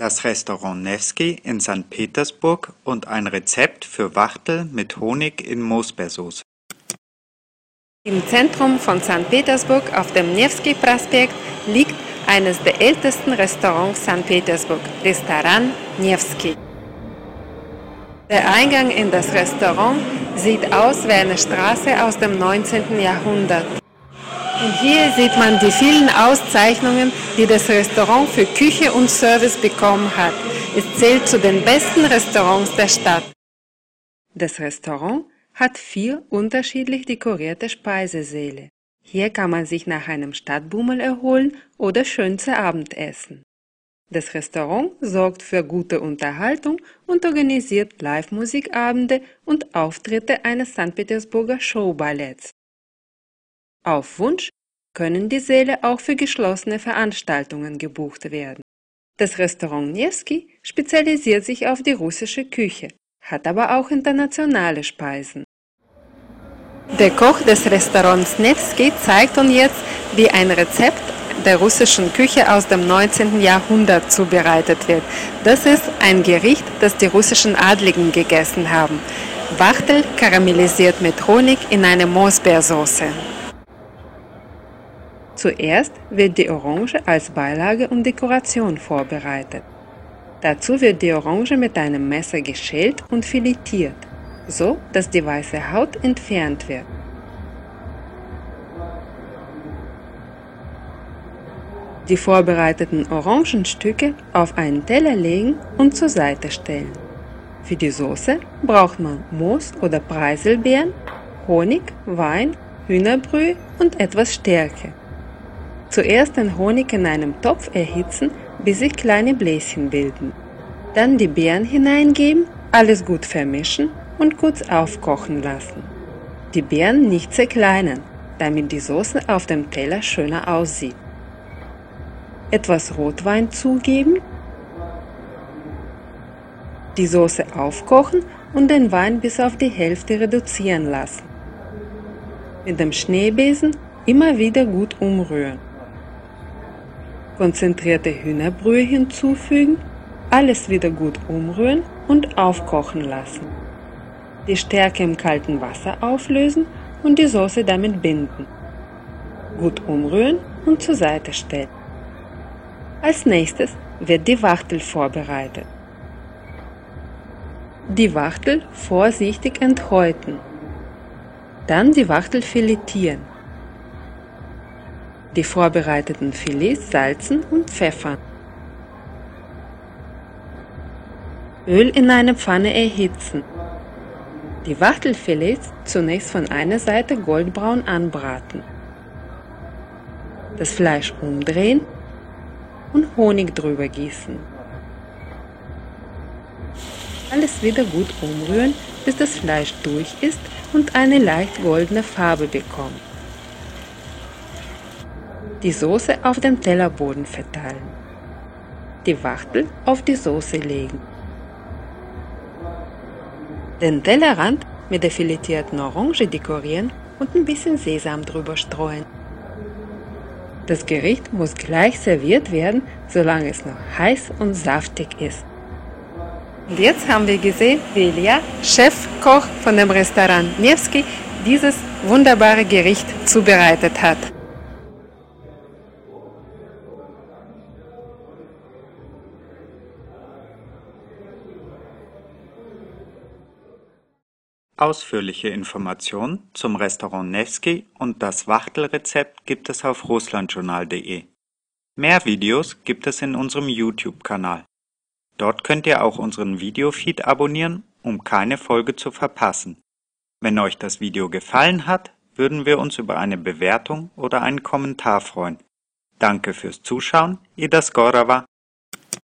das Restaurant Newski in Sankt Petersburg und ein Rezept für Wachtel mit Honig in Moosbeersoße. Im Zentrum von St. Petersburg auf dem Nevsky Prospekt liegt eines der ältesten Restaurants St. Petersburg, Restaurant Nevsky. Der Eingang in das Restaurant sieht aus wie eine Straße aus dem 19. Jahrhundert. Und hier sieht man die vielen Auszeichnungen, die das Restaurant für Küche und Service bekommen hat. Es zählt zu den besten Restaurants der Stadt. Das Restaurant hat vier unterschiedlich dekorierte Speisesäle. Hier kann man sich nach einem Stadtbummel erholen oder schön zu Abend essen. Das Restaurant sorgt für gute Unterhaltung und organisiert Live-Musikabende und Auftritte eines St. Petersburger Showballetts. Auf Wunsch können die Säle auch für geschlossene Veranstaltungen gebucht werden. Das Restaurant Nevsky spezialisiert sich auf die russische Küche, hat aber auch internationale Speisen. Der Koch des Restaurants Nevsky zeigt uns jetzt, wie ein Rezept der russischen Küche aus dem 19. Jahrhundert zubereitet wird. Das ist ein Gericht, das die russischen Adligen gegessen haben. Wachtel karamellisiert mit Honig in eine Moosbeersauce. Zuerst wird die Orange als Beilage und Dekoration vorbereitet. Dazu wird die Orange mit einem Messer geschält und filetiert, so dass die weiße Haut entfernt wird. Die vorbereiteten Orangenstücke auf einen Teller legen und zur Seite stellen. Für die Soße braucht man Moos oder Preiselbeeren, Honig, Wein, Hühnerbrühe und etwas Stärke. Zuerst den Honig in einem Topf erhitzen, bis sich kleine Bläschen bilden. Dann die Beeren hineingeben, alles gut vermischen und kurz aufkochen lassen. Die Beeren nicht zerkleinern, damit die Soße auf dem Teller schöner aussieht. Etwas Rotwein zugeben, die Soße aufkochen und den Wein bis auf die Hälfte reduzieren lassen. Mit dem Schneebesen immer wieder gut umrühren konzentrierte Hühnerbrühe hinzufügen, alles wieder gut umrühren und aufkochen lassen. Die Stärke im kalten Wasser auflösen und die Soße damit binden. Gut umrühren und zur Seite stellen. Als nächstes wird die Wachtel vorbereitet. Die Wachtel vorsichtig enthäuten. Dann die Wachtel filetieren die vorbereiteten Filets salzen und pfeffern. Öl in eine Pfanne erhitzen. Die Wachtelfilets zunächst von einer Seite goldbraun anbraten. Das Fleisch umdrehen und Honig drüber gießen. Alles wieder gut umrühren, bis das Fleisch durch ist und eine leicht goldene Farbe bekommt die Soße auf dem Tellerboden verteilen, die Wachtel auf die Soße legen, den Tellerrand mit der filetierten Orange dekorieren und ein bisschen Sesam drüber streuen. Das Gericht muss gleich serviert werden, solange es noch heiß und saftig ist. Und jetzt haben wir gesehen, wie Ilya, Chefkoch von dem Restaurant Nevsky, dieses wunderbare Gericht zubereitet hat. Ausführliche Informationen zum Restaurant Newski und das Wachtelrezept gibt es auf russlandjournal.de. Mehr Videos gibt es in unserem YouTube-Kanal. Dort könnt ihr auch unseren Videofeed abonnieren, um keine Folge zu verpassen. Wenn euch das Video gefallen hat, würden wir uns über eine Bewertung oder einen Kommentar freuen. Danke fürs Zuschauen, Ida Skorowa